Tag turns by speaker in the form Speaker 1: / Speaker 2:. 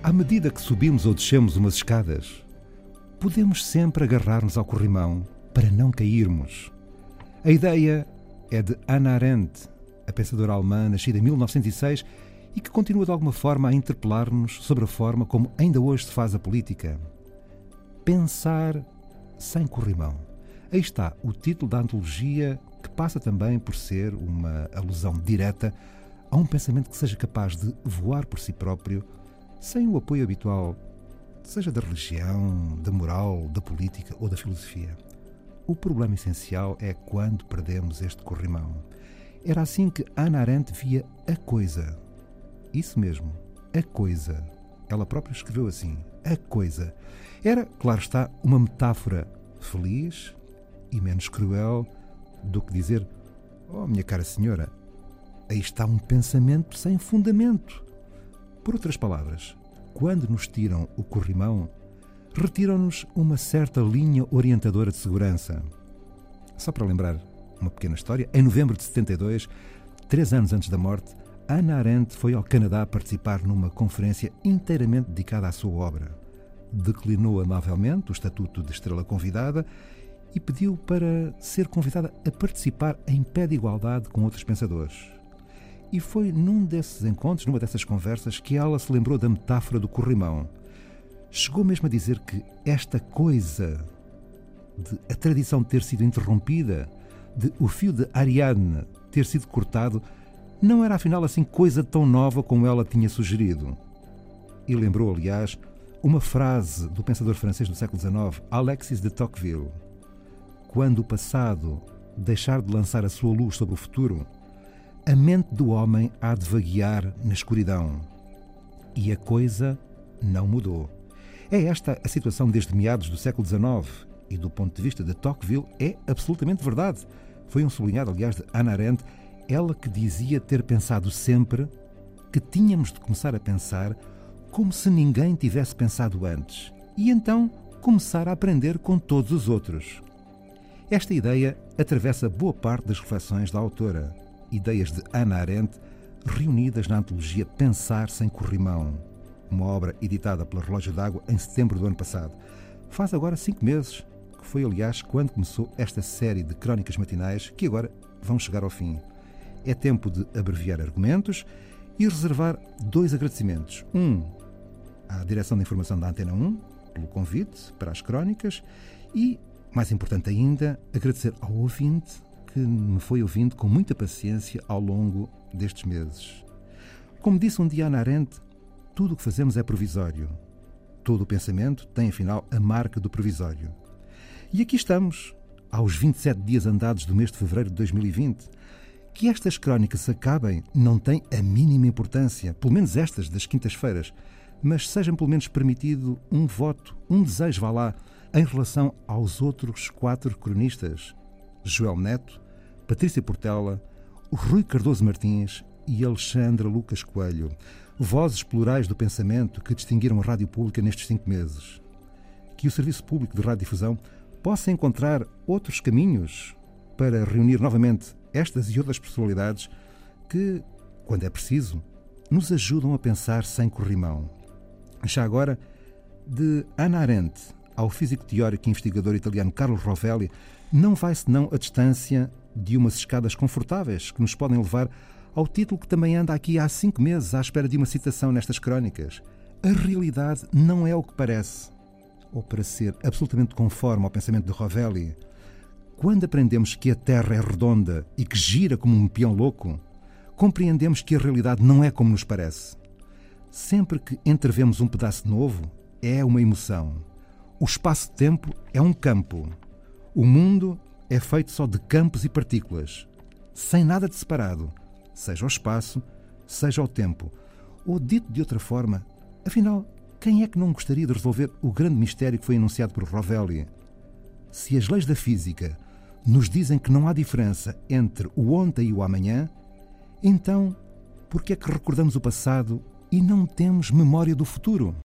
Speaker 1: À medida que subimos ou descemos umas escadas, podemos sempre agarrar-nos ao corrimão para não cairmos. A ideia é de Hannah Arendt, a pensadora alemã nascida em 1906 e que continua de alguma forma a interpelar-nos sobre a forma como ainda hoje se faz a política. Pensar sem corrimão. Aí está o título da antologia, que passa também por ser uma alusão direta a um pensamento que seja capaz de voar por si próprio, sem o apoio habitual, seja da religião, da moral, da política ou da filosofia. O problema essencial é quando perdemos este corrimão. Era assim que Ana Arendt via a coisa. Isso mesmo, a coisa. Ela própria escreveu assim: a coisa. Era, claro está, uma metáfora feliz e menos cruel do que dizer: Oh, minha cara senhora, aí está um pensamento sem fundamento. Por outras palavras, quando nos tiram o corrimão, retiram-nos uma certa linha orientadora de segurança. Só para lembrar uma pequena história, em novembro de 72, três anos antes da morte, Ana Arendt foi ao Canadá participar numa conferência inteiramente dedicada à sua obra. Declinou amavelmente o estatuto de estrela convidada e pediu para ser convidada a participar em pé de igualdade com outros pensadores. E foi num desses encontros, numa dessas conversas, que ela se lembrou da metáfora do corrimão. Chegou mesmo a dizer que esta coisa de a tradição ter sido interrompida, de o fio de Ariadne ter sido cortado, não era afinal assim coisa tão nova como ela tinha sugerido. E lembrou, aliás, uma frase do pensador francês do século XIX, Alexis de Tocqueville. Quando o passado deixar de lançar a sua luz sobre o futuro, a mente do homem há de vaguear na escuridão. E a coisa não mudou. É esta a situação desde meados do século XIX e, do ponto de vista de Tocqueville, é absolutamente verdade. Foi um sublinhado, aliás, de Hannah Arendt, ela que dizia ter pensado sempre que tínhamos de começar a pensar como se ninguém tivesse pensado antes e então começar a aprender com todos os outros. Esta ideia atravessa boa parte das reflexões da autora, ideias de Hannah Arendt reunidas na antologia Pensar sem Corrimão, uma obra editada pela Relógio d'Água em setembro do ano passado. Faz agora cinco meses, que foi, aliás, quando começou esta série de crónicas matinais que agora vão chegar ao fim. É tempo de abreviar argumentos e reservar dois agradecimentos. Um à Direção de Informação da Antena 1, pelo convite para as crónicas, e mais importante ainda, agradecer ao ouvinte que me foi ouvindo com muita paciência ao longo destes meses. Como disse um dia Ana Arendt, tudo o que fazemos é provisório. Todo o pensamento tem, afinal, a marca do provisório. E aqui estamos, aos 27 dias andados do mês de fevereiro de 2020. Que estas crónicas se acabem não tem a mínima importância, pelo menos estas das quintas-feiras, mas seja pelo menos permitido um voto, um desejo, vá lá, em relação aos outros quatro cronistas, Joel Neto, Patrícia Portela, Rui Cardoso Martins e Alexandra Lucas Coelho, vozes plurais do pensamento que distinguiram a rádio pública nestes cinco meses. Que o Serviço Público de Radiodifusão possa encontrar outros caminhos para reunir novamente estas e outras personalidades que, quando é preciso, nos ajudam a pensar sem corrimão. Já agora, de Ana Arendt ao físico teórico e investigador italiano Carlo Rovelli, não vai senão a distância de umas escadas confortáveis que nos podem levar ao título que também anda aqui há cinco meses à espera de uma citação nestas crónicas. A realidade não é o que parece. Ou para ser absolutamente conforme ao pensamento de Rovelli, quando aprendemos que a Terra é redonda e que gira como um peão louco, compreendemos que a realidade não é como nos parece. Sempre que entrevemos um pedaço novo, é uma emoção. O espaço-tempo é um campo. O mundo é feito só de campos e partículas, sem nada de separado, seja o espaço, seja o tempo. Ou dito de outra forma, afinal, quem é que não gostaria de resolver o grande mistério que foi enunciado por Rovelli? Se as leis da física nos dizem que não há diferença entre o ontem e o amanhã, então por que é que recordamos o passado e não temos memória do futuro?